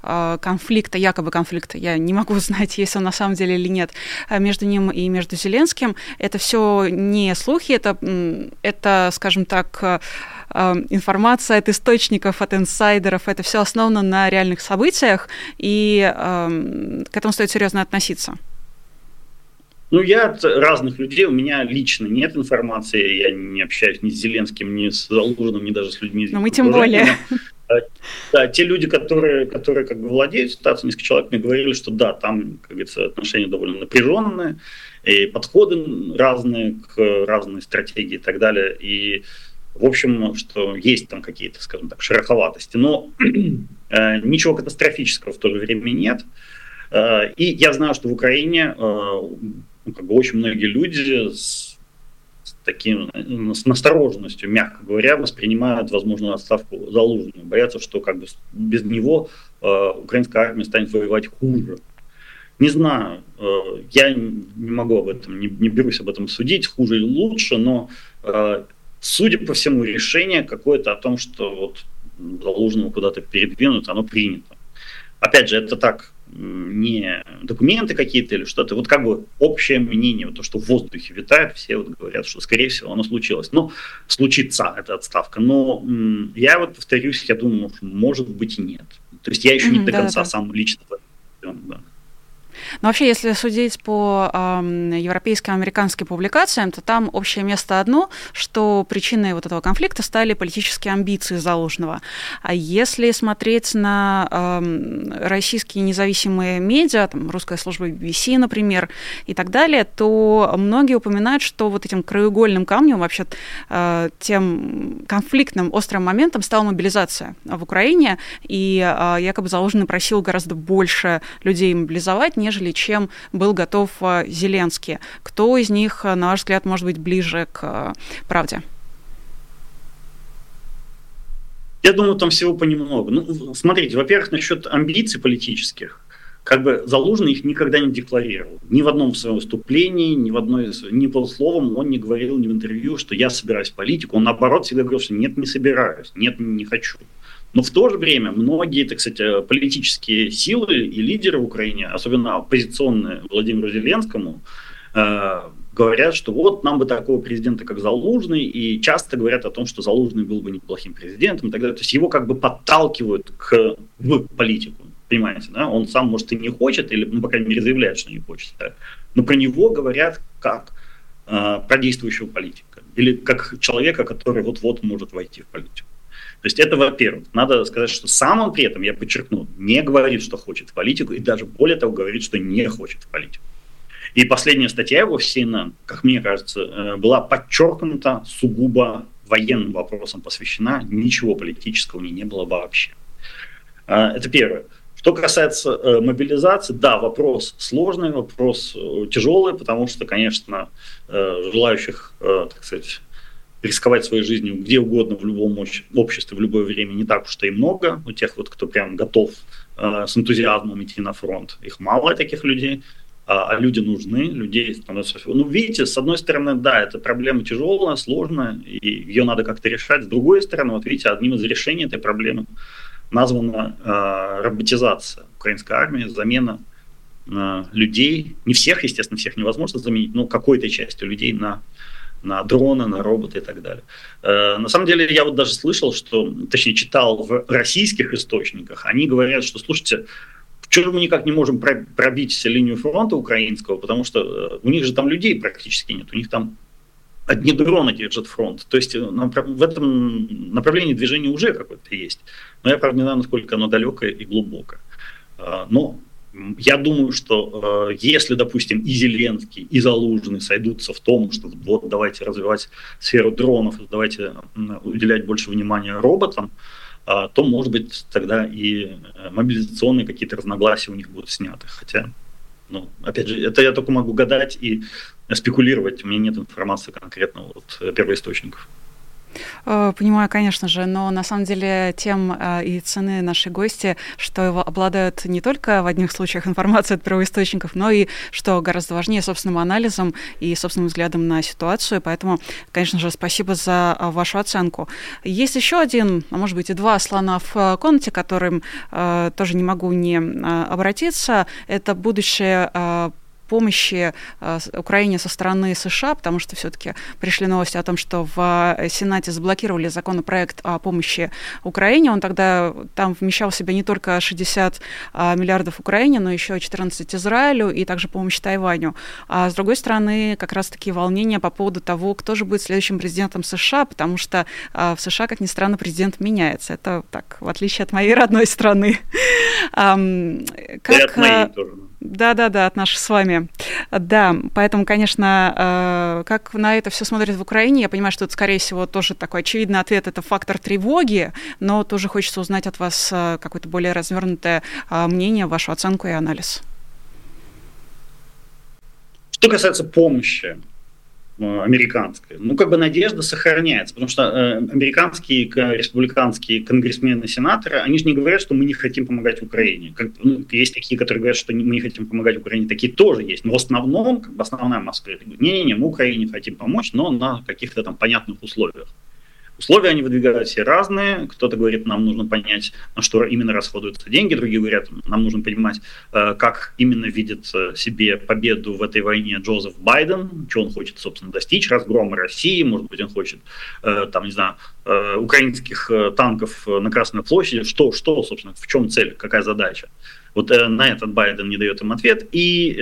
S1: конфликта, якобы конфликта, я не могу знать, есть он на самом деле или нет, между ним и между Зеленским, это все не слухи, это, это скажем так, информация от источников, от инсайдеров, это все основано на реальных событиях, и к этому стоит серьезно относиться.
S2: Ну, я от разных людей, у меня лично нет информации, я не общаюсь ни с Зеленским, ни с Залужным, ни даже с людьми.
S1: Но мы тем более.
S2: Да, те люди, которые, которые как бы владеют ситуацией, несколько человек мне говорили, что да, там, как говорится, отношения довольно напряженные, и подходы разные к разной стратегии и так далее. И в общем, что есть там какие-то, скажем так, шероховатости, но э, ничего катастрофического в то же время нет. И я знаю, что в Украине ну, как бы очень многие люди с таким, с настороженностью, мягко говоря, воспринимают возможную отставку Залужного. Боятся, что как бы без него украинская армия станет воевать хуже. Не знаю, я не могу об этом, не, не берусь об этом судить, хуже или лучше, но судя по всему, решение какое-то о том, что вот Залужного куда-то передвинут, оно принято. Опять же, это так, не документы какие-то или что-то, вот как бы общее мнение, вот то, что в воздухе витает, все вот говорят, что, скорее всего, оно случилось. Ну, случится эта отставка, но я вот повторюсь, я думаю, может быть и нет. То есть я еще mm-hmm, не до да, конца да. сам лично да.
S1: Но вообще, если судить по э, европейским, американским публикациям, то там общее место одно, что причиной вот этого конфликта стали политические амбиции Залужного. А если смотреть на э, российские независимые медиа, там, русская служба BBC, например, и так далее, то многие упоминают, что вот этим краеугольным камнем, вообще э, тем конфликтным острым моментом стала мобилизация в Украине, и э, якобы Залужный просил гораздо больше людей мобилизовать, нежели чем был готов э, Зеленский. Кто из них, э, на ваш взгляд, может быть ближе к э, правде?
S2: Я думаю, там всего понемногу. Ну, смотрите, во-первых, насчет амбиций политических. Как бы Залужный их никогда не декларировал. Ни в одном своем выступлении, ни в одной, ни полусловом он не говорил ни в интервью, что я собираюсь в политику. Он наоборот всегда говорил, что нет, не собираюсь, нет, не хочу. Но в то же время многие, так сказать, политические силы и лидеры в Украине, особенно оппозиционные Владимиру Зеленскому, э, говорят, что вот нам бы такого президента, как Залужный, и часто говорят о том, что Залужный был бы неплохим президентом и так далее. То есть его как бы подталкивают к, в политику, понимаете, да? Он сам, может, и не хочет, или, ну, по крайней мере, заявляет, что не хочет, да? но про него говорят как э, про действующего политика, или как человека, который вот-вот может войти в политику. То есть это, во-первых, надо сказать, что сам он при этом, я подчеркну, не говорит, что хочет в политику, и даже более того говорит, что не хочет в политику. И последняя статья его в CNN, как мне кажется, э, была подчеркнута сугубо военным вопросам посвящена, ничего политического у нее не было вообще. А, это первое. Что касается э, мобилизации, да, вопрос сложный, вопрос э, тяжелый, потому что, конечно, желающих, так сказать, рисковать своей жизнью где угодно, в любом обществе, в любое время не так уж и много. У тех, вот, кто прям готов э, с энтузиазмом идти на фронт, их мало таких людей. А, а люди нужны, людей становится... Ну, видите, с одной стороны, да, эта проблема тяжелая, сложная, и ее надо как-то решать. С другой стороны, вот видите, одним из решений этой проблемы названа э, роботизация украинской армии, замена э, людей, не всех, естественно, всех невозможно заменить, но какой-то частью людей на на дроны, на роботы и так далее. Э, на самом деле, я вот даже слышал, что, точнее, читал в российских источниках, они говорят, что, слушайте, Почему мы никак не можем пробить линию фронта украинского, потому что э, у них же там людей практически нет, у них там одни дроны держат фронт. То есть э, в этом направлении движения уже какое-то есть. Но я, правда, не знаю, насколько оно далекое и глубокое. Но я думаю, что э, если, допустим, и Зеленский, и Залужный сойдутся в том, что вот давайте развивать сферу дронов, давайте уделять больше внимания роботам, э, то, может быть, тогда и э, мобилизационные какие-то разногласия у них будут сняты. Хотя, ну, опять же, это я только могу гадать и спекулировать. У меня нет информации конкретно от первоисточников.
S1: Э, понимаю, конечно же, но на самом деле тем э, и цены нашей гости, что его обладают не только в одних случаях информацией от первоисточников, но и, что гораздо важнее, собственным анализом и собственным взглядом на ситуацию. Поэтому, конечно же, спасибо за э, вашу оценку. Есть еще один, а может быть и два слона в комнате, которым тоже не могу не обратиться. Это будущее помощи э, Украине со стороны США, потому что все-таки пришли новости о том, что в э, Сенате заблокировали законопроект о помощи Украине. Он тогда там вмещал в себя не только 60 а, миллиардов Украине, но еще 14 Израилю и также помощь Тайваню. А с другой стороны, как раз-таки волнения по поводу того, кто же будет следующим президентом США, потому что в США, как ни странно, президент меняется. Это так, в отличие от моей родной страны.
S2: Как, и от моей э, тоже.
S1: Да-да-да, от наших с вами. Да, поэтому, конечно, э, как на это все смотрят в Украине, я понимаю, что это, скорее всего, тоже такой очевидный ответ, это фактор тревоги, но тоже хочется узнать от вас э, какое-то более развернутое э, мнение, вашу оценку и анализ.
S2: Что касается помощи, Э, американская. Ну, как бы надежда сохраняется, потому что э, американские республиканские конгрессмены, сенаторы, они же не говорят, что мы не хотим помогать Украине. Как, ну, есть такие, которые говорят, что мы не хотим помогать Украине, такие тоже есть. Но в основном, как бы основная масса говорит, не-не-не, мы Украине хотим помочь, но на каких-то там понятных условиях. Условия они выдвигают все разные. Кто-то говорит, нам нужно понять, на что именно расходуются деньги. Другие говорят, нам нужно понимать, э, как именно видит э, себе победу в этой войне Джозеф Байден, что он хочет, собственно, достичь, разгрома России, может быть, он хочет, э, там, не знаю, украинских танков на Красной площади. Что, что, собственно, в чем цель, какая задача? Вот на этот Байден не дает им ответ. И,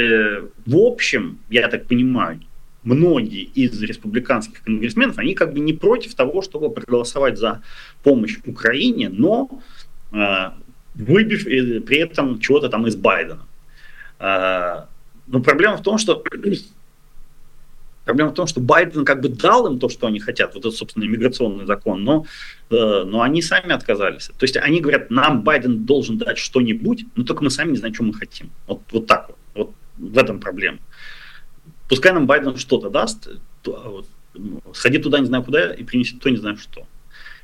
S2: в общем, я так понимаю, многие из республиканских конгрессменов, они как бы не против того, чтобы проголосовать за помощь Украине, но э, выбив э, при этом чего-то там из Байдена. Э, но проблема в том, что Проблема в том, что Байден как бы дал им то, что они хотят, вот этот, собственно, иммиграционный закон, но, э, но они сами отказались. То есть они говорят, нам Байден должен дать что-нибудь, но только мы сами не знаем, что мы хотим. Вот, вот так вот. Вот в этом проблема пускай нам Байден что-то даст, то, а вот, ну, сходи туда не знаю куда и принеси то не знаю что.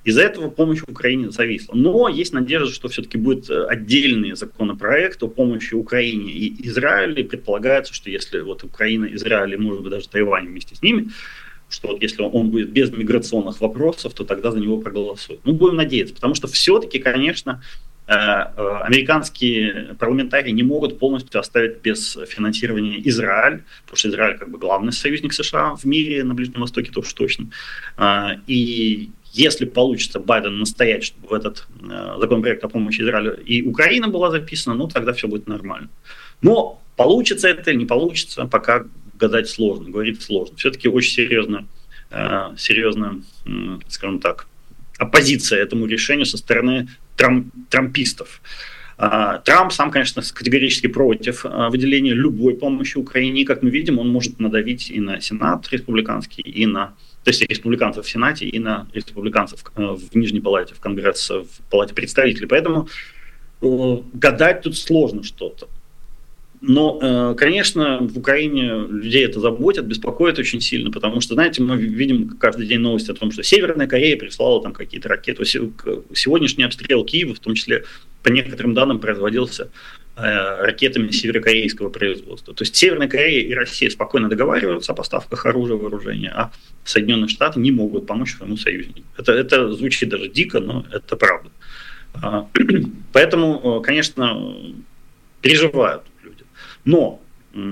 S2: Из-за этого помощь Украине зависла. Но есть надежда, что все-таки будет э, отдельный законопроект о помощи Украине и Израилю. Предполагается, что если вот Украина, Израиль и, может быть, даже Тайвань вместе с ними, что вот если он будет без миграционных вопросов, то тогда за него проголосуют. Ну, будем надеяться, потому что все-таки, конечно, американские парламентарии не могут полностью оставить без финансирования Израиль, потому что Израиль как бы главный союзник США в мире на Ближнем Востоке, то уж точно. Э, и если получится Байден настоять, чтобы в этот законопроект о помощи Израилю и Украина была записана, ну тогда все будет нормально. Но получится это или не получится, пока гадать сложно, говорить сложно. Все-таки очень серьезно, серьезно, скажем так, оппозиция этому решению со стороны трам, трампистов. А, Трамп сам, конечно, категорически против а, выделения любой помощи Украине. Как мы видим, он может надавить и на Сенат республиканский, и на то есть республиканцев в Сенате и на республиканцев э, в Нижней Палате, в Конгрессе, в Палате представителей. Поэтому э, гадать тут сложно что-то. Но, э, конечно, в Украине людей это заботит, беспокоит очень сильно, потому что, знаете, мы видим каждый день новости о том, что Северная Корея прислала там какие-то ракеты. Сегодняшний обстрел Киева, в том числе, по некоторым данным, производился э, ракетами северокорейского производства. То есть Северная Корея и Россия спокойно договариваются о поставках оружия, вооружения, а Соединенные Штаты не могут помочь своему союзнику. Это, это звучит даже дико, но это правда. А, поэтому, э, конечно, переживают но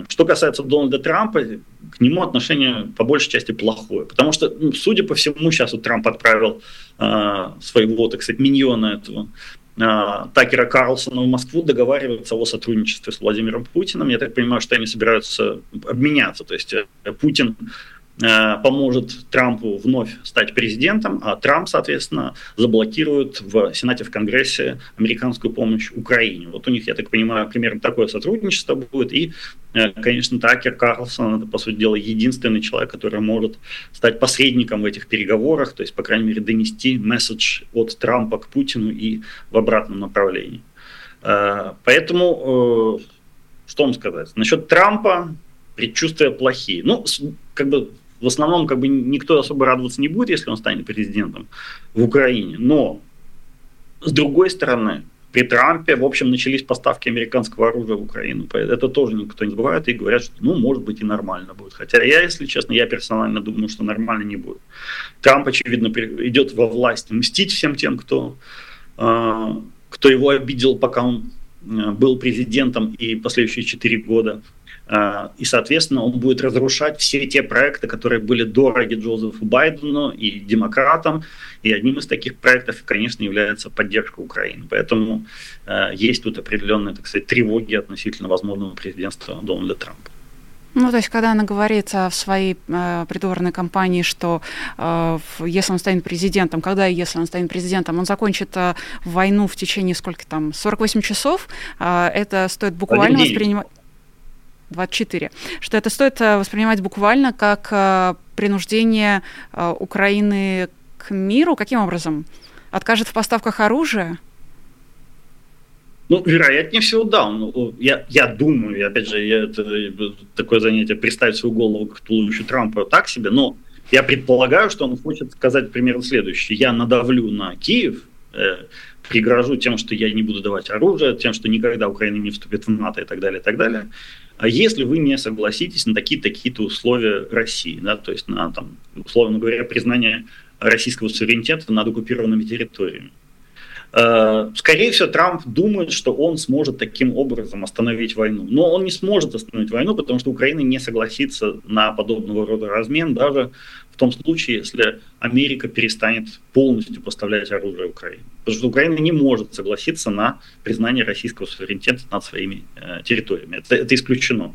S2: что касается Дональда Трампа, к нему отношение по большей части плохое. Потому что, ну, судя по всему, сейчас вот Трамп отправил э, своего, так сказать, миньона этого э, Такера Карлсона в Москву договариваться о сотрудничестве с Владимиром Путиным. Я так понимаю, что они собираются обменяться. То есть э, Путин поможет Трампу вновь стать президентом, а Трамп, соответственно, заблокирует в Сенате, в Конгрессе американскую помощь Украине. Вот у них, я так понимаю, примерно такое сотрудничество будет. И, э, конечно, Такер Карлсон, это, по сути дела, единственный человек, который может стать посредником в этих переговорах, то есть, по крайней мере, донести месседж от Трампа к Путину и в обратном направлении. Э, поэтому, что вам сказать? Насчет Трампа предчувствия плохие. Ну, как бы в основном как бы никто особо радоваться не будет, если он станет президентом в Украине. Но, с другой стороны, при Трампе, в общем, начались поставки американского оружия в Украину. Это тоже никто не забывает и говорят, что, ну, может быть, и нормально будет. Хотя я, если честно, я персонально думаю, что нормально не будет. Трамп, очевидно, идет во власть мстить всем тем, кто, а, кто его обидел, пока он был президентом и последующие четыре года. А, и, соответственно, он будет разрушать все те проекты, которые были дороги Джозефу Байдену и демократам. И одним из таких проектов, конечно, является поддержка Украины. Поэтому э, есть тут определенные, так сказать, тревоги относительно возможного президентства Дональда Трампа.
S1: Ну, то есть, когда она говорит в своей э, придворной кампании, что э, если он станет президентом, когда и если он станет президентом, он закончит э, войну в течение сколько там, 48 часов, э, это стоит буквально воспринимать... 24, что это стоит э, воспринимать буквально как э, принуждение э, Украины к миру. Каким образом? Откажет в поставках оружия?
S2: Ну, вероятнее всего, да. Он, я, я думаю, опять же, я, это, такое занятие представить свою голову к туловищу Трампа так себе, но я предполагаю, что он хочет сказать примерно следующее. Я надавлю на Киев, э, пригрожу тем, что я не буду давать оружие, тем, что никогда Украина не вступит в НАТО и так далее, и так далее. А если вы не согласитесь на такие-то условия России, да, то есть на, там, условно говоря, признание российского суверенитета над оккупированными территориями, Э, скорее всего, Трамп думает, что он сможет таким образом остановить войну. Но он не сможет остановить войну, потому что Украина не согласится на подобного рода размен, даже в том случае, если Америка перестанет полностью поставлять оружие Украине. Потому что Украина не может согласиться на признание российского суверенитета над своими э, территориями. Это, это исключено.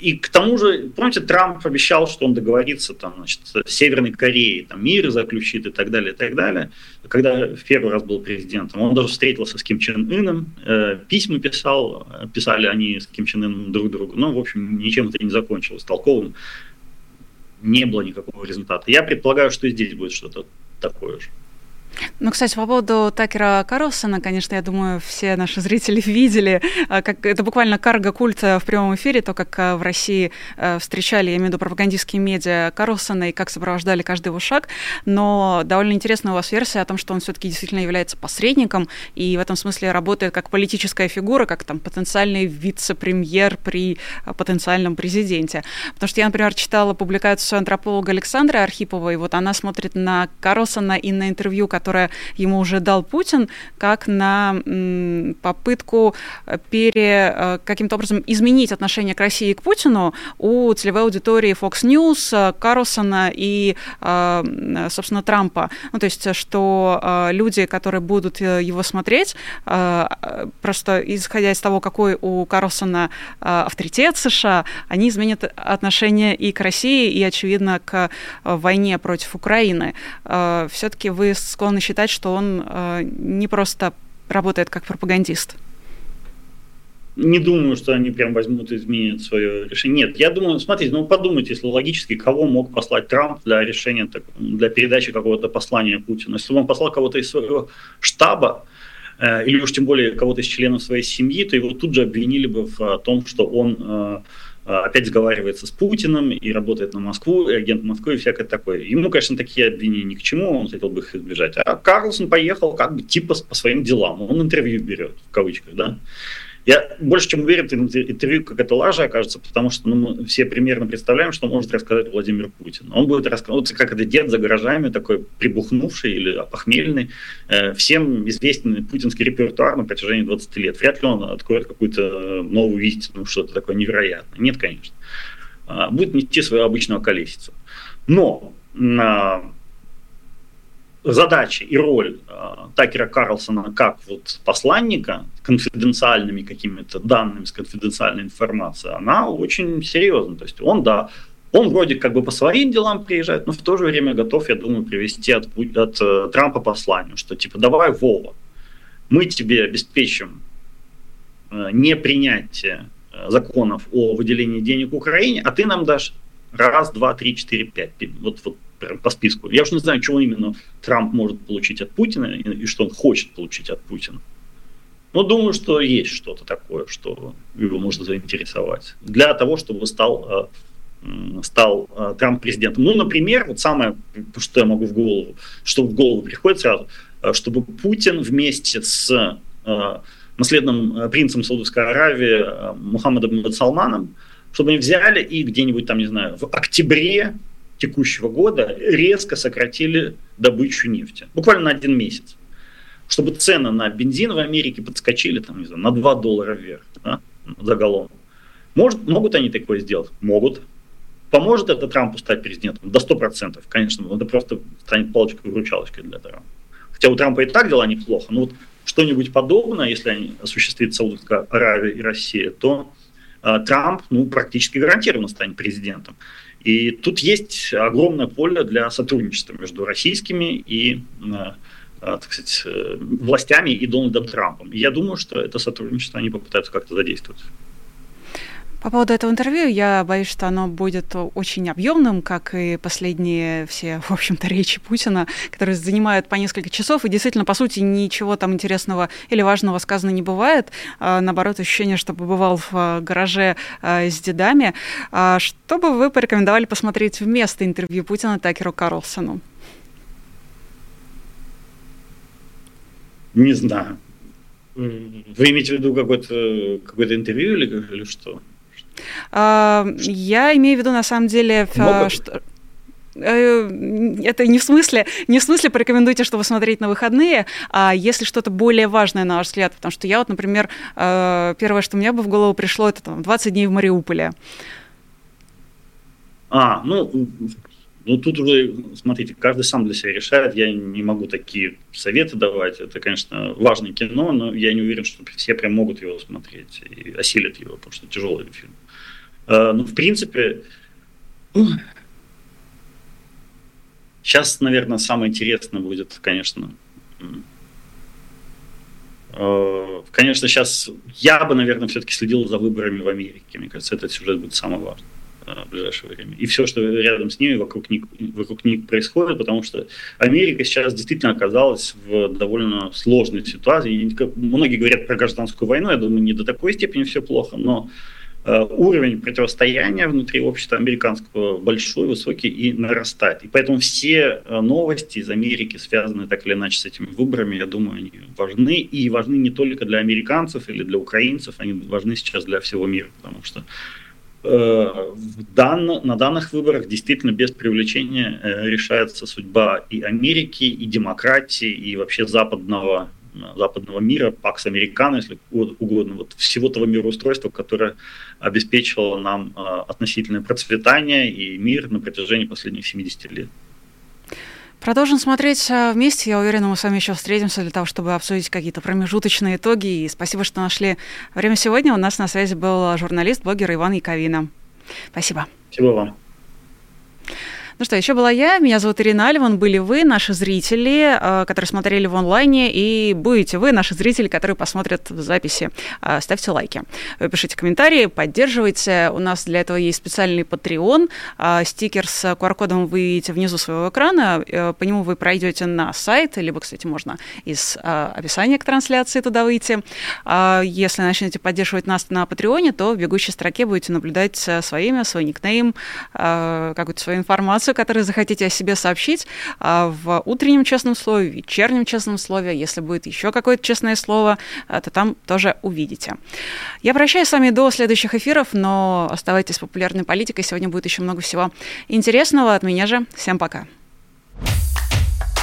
S2: И к тому же, помните, Трамп обещал, что он договорится там, значит, с Северной Кореей, там, мир заключит и так далее, и так далее. Когда в первый раз был президентом, он даже встретился с Ким Чен Ыном, э, письма писал, писали они с Ким Чен Ыном друг другу. Ну, в общем, ничем это не закончилось толковым. Не было никакого результата. Я предполагаю, что и здесь будет что-то такое же.
S1: Ну, кстати, по поводу Такера Карлсона, конечно, я думаю, все наши зрители видели, а, как это буквально карго-культ в прямом эфире, то, как а, в России а, встречали, я имею в виду пропагандистские медиа Карлсона и как сопровождали каждый его шаг. Но довольно интересная у вас версия о том, что он все-таки действительно является посредником и в этом смысле работает как политическая фигура, как там потенциальный вице-премьер при потенциальном президенте. Потому что я, например, читала публикацию антрополога Александры Архиповой, и вот она смотрит на Карлсона и на интервью, ему уже дал Путин, как на попытку э, пере, э, каким-то образом изменить отношение к России и к Путину у целевой аудитории Fox News, э, Карлсона и, собственно, Трампа. Ну, то есть, что люди, которые будут его смотреть, просто исходя из того, какой у Карлсона авторитет США, они изменят отношение и к России, и, очевидно, к войне против Украины. Все-таки вы склонны склонны считать, что он э, не просто работает как пропагандист.
S2: Не думаю, что они прям возьмут и изменят свое решение. Нет, я думаю, смотрите, ну подумайте, если логически, кого мог послать Трамп для решения, для передачи какого-то послания Путину. Если бы он послал кого-то из своего штаба, э, или уж тем более кого-то из членов своей семьи, то его тут же обвинили бы в том, что он э, опять сговаривается с Путиным и работает на Москву, и агент Москвы и всякое такое. Ему, конечно, такие обвинения ни к чему, он хотел бы их избежать. А Карлсон поехал как бы типа по своим делам, он интервью берет, в кавычках, да. Я больше чем уверен, интервью как это лажа окажется, потому что ну, мы все примерно представляем, что может рассказать Владимир Путин. Он будет рассказывать, как это дед за гаражами, такой прибухнувший или похмельный, э, всем известный путинский репертуар на протяжении 20 лет. Вряд ли он откроет какую-то новую истину, что-то такое невероятное. Нет, конечно. А, будет нести свою обычную колесицу. Но а, задача и роль э, Такера Карлсона как вот посланника конфиденциальными какими-то данными, с конфиденциальной информацией, она очень серьезна. То есть он, да, он вроде как бы по своим делам приезжает, но в то же время готов, я думаю, привести от, от э, Трампа посланию, что типа давай, Вова, мы тебе обеспечим э, непринятие э, законов о выделении денег Украине, а ты нам дашь раз, два, три, четыре, пять. Вот, вот по списку. Я уж не знаю, чего именно Трамп может получить от Путина и, и что он хочет получить от Путина. Но думаю, что есть что-то такое, что его может заинтересовать. Для того, чтобы стал, э, стал э, Трамп президентом. Ну, например, вот самое, что я могу в голову, что в голову приходит сразу, э, чтобы Путин вместе с наследным принцем Саудовской Аравии Мухаммадом Салманом, чтобы они взяли и где-нибудь там, не знаю, в октябре текущего года резко сократили добычу нефти. Буквально на один месяц. Чтобы цены на бензин в Америке подскочили там, не знаю, на 2 доллара вверх да, за галлон. Может, могут они такое сделать? Могут. Поможет это Трампу стать президентом? До 100%. Конечно, это просто станет палочкой-выручалочкой для Трампа. Хотя у Трампа и так дела неплохо. Но вот что-нибудь подобное, если они осуществит Саудовская Аравия и Россия, то э, Трамп ну, практически гарантированно станет президентом. И тут есть огромное поле для сотрудничества между российскими и э, э, так сказать, э, властями и Дональдом Трампом. Я думаю, что это сотрудничество они попытаются как-то задействовать.
S1: По поводу этого интервью, я боюсь, что оно будет очень объемным, как и последние все, в общем-то, речи Путина, которые занимают по несколько часов, и действительно, по сути, ничего там интересного или важного сказано не бывает. А, наоборот, ощущение, что побывал в а, гараже а, с дедами. Что бы вы порекомендовали посмотреть вместо интервью Путина Такеру Карлсону?
S2: Не знаю. Вы имеете в виду какое-то какое интервью или, или что?
S1: А, я имею в виду, на самом деле, что э, это не в смысле, не в смысле порекомендуйте, что вы смотреть на выходные, а если что-то более важное, на ваш взгляд, потому что я вот, например, э, первое, что мне бы в голову пришло, это там 20 дней в Мариуполе.
S2: А, ну, ну, тут уже, смотрите, каждый сам для себя решает. Я не могу такие советы давать. Это, конечно, важное кино, но я не уверен, что все прям могут его смотреть и осилят его, потому что тяжелый фильм. А, ну, в принципе, сейчас, наверное, самое интересное будет, конечно, а, Конечно, сейчас я бы, наверное, все-таки следил за выборами в Америке. Мне кажется, этот сюжет будет самый важный. Э, в ближайшее время. И все, что рядом с ними, вокруг них, вокруг них происходит, потому что Америка сейчас действительно оказалась в довольно сложной ситуации. Многие говорят про гражданскую войну, я думаю, не до такой степени все плохо, но э, уровень противостояния внутри общества американского большой, высокий и нарастает. И поэтому все э, новости из Америки, связанные так или иначе с этими выборами, я думаю, они важны. И важны не только для американцев или для украинцев, они важны сейчас для всего мира, потому что Э, дан, на данных выборах действительно без привлечения э, решается судьба и Америки, и демократии, и вообще западного, западного мира, пакс американо, если угодно, вот всего того мироустройства, которое обеспечивало нам э, относительное процветание и мир на протяжении последних 70 лет.
S1: Продолжим смотреть э, вместе. Я уверена, мы с вами еще встретимся для того, чтобы обсудить какие-то промежуточные итоги. И спасибо, что нашли время сегодня. У нас на связи был журналист, блогер Иван Яковина. Спасибо.
S2: Спасибо вам.
S1: Ну что, еще была я, меня зовут Ирина Альван, были вы, наши зрители, э, которые смотрели в онлайне, и будете вы, наши зрители, которые посмотрят в записи. Э, ставьте лайки, пишите комментарии, поддерживайте. У нас для этого есть специальный Patreon. Э, стикер с QR-кодом вы видите внизу своего экрана. По нему вы пройдете на сайт, либо, кстати, можно из описания к трансляции туда выйти. Если начнете поддерживать нас на Патреоне, то в бегущей строке будете наблюдать свое имя, свой никнейм, какую-то свою информацию, информацию, которую захотите о себе сообщить а, в утреннем честном слове, в вечернем честном слове. Если будет еще какое-то честное слово, а, то там тоже увидите. Я прощаюсь с вами до следующих эфиров, но оставайтесь популярной политикой. Сегодня будет еще много всего интересного от меня же. Всем пока.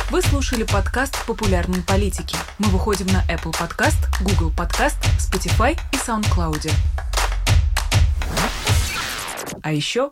S3: Вы слушали подкаст «Популярные политики». Мы выходим на Apple Podcast, Google Podcast, Spotify и SoundCloud. А еще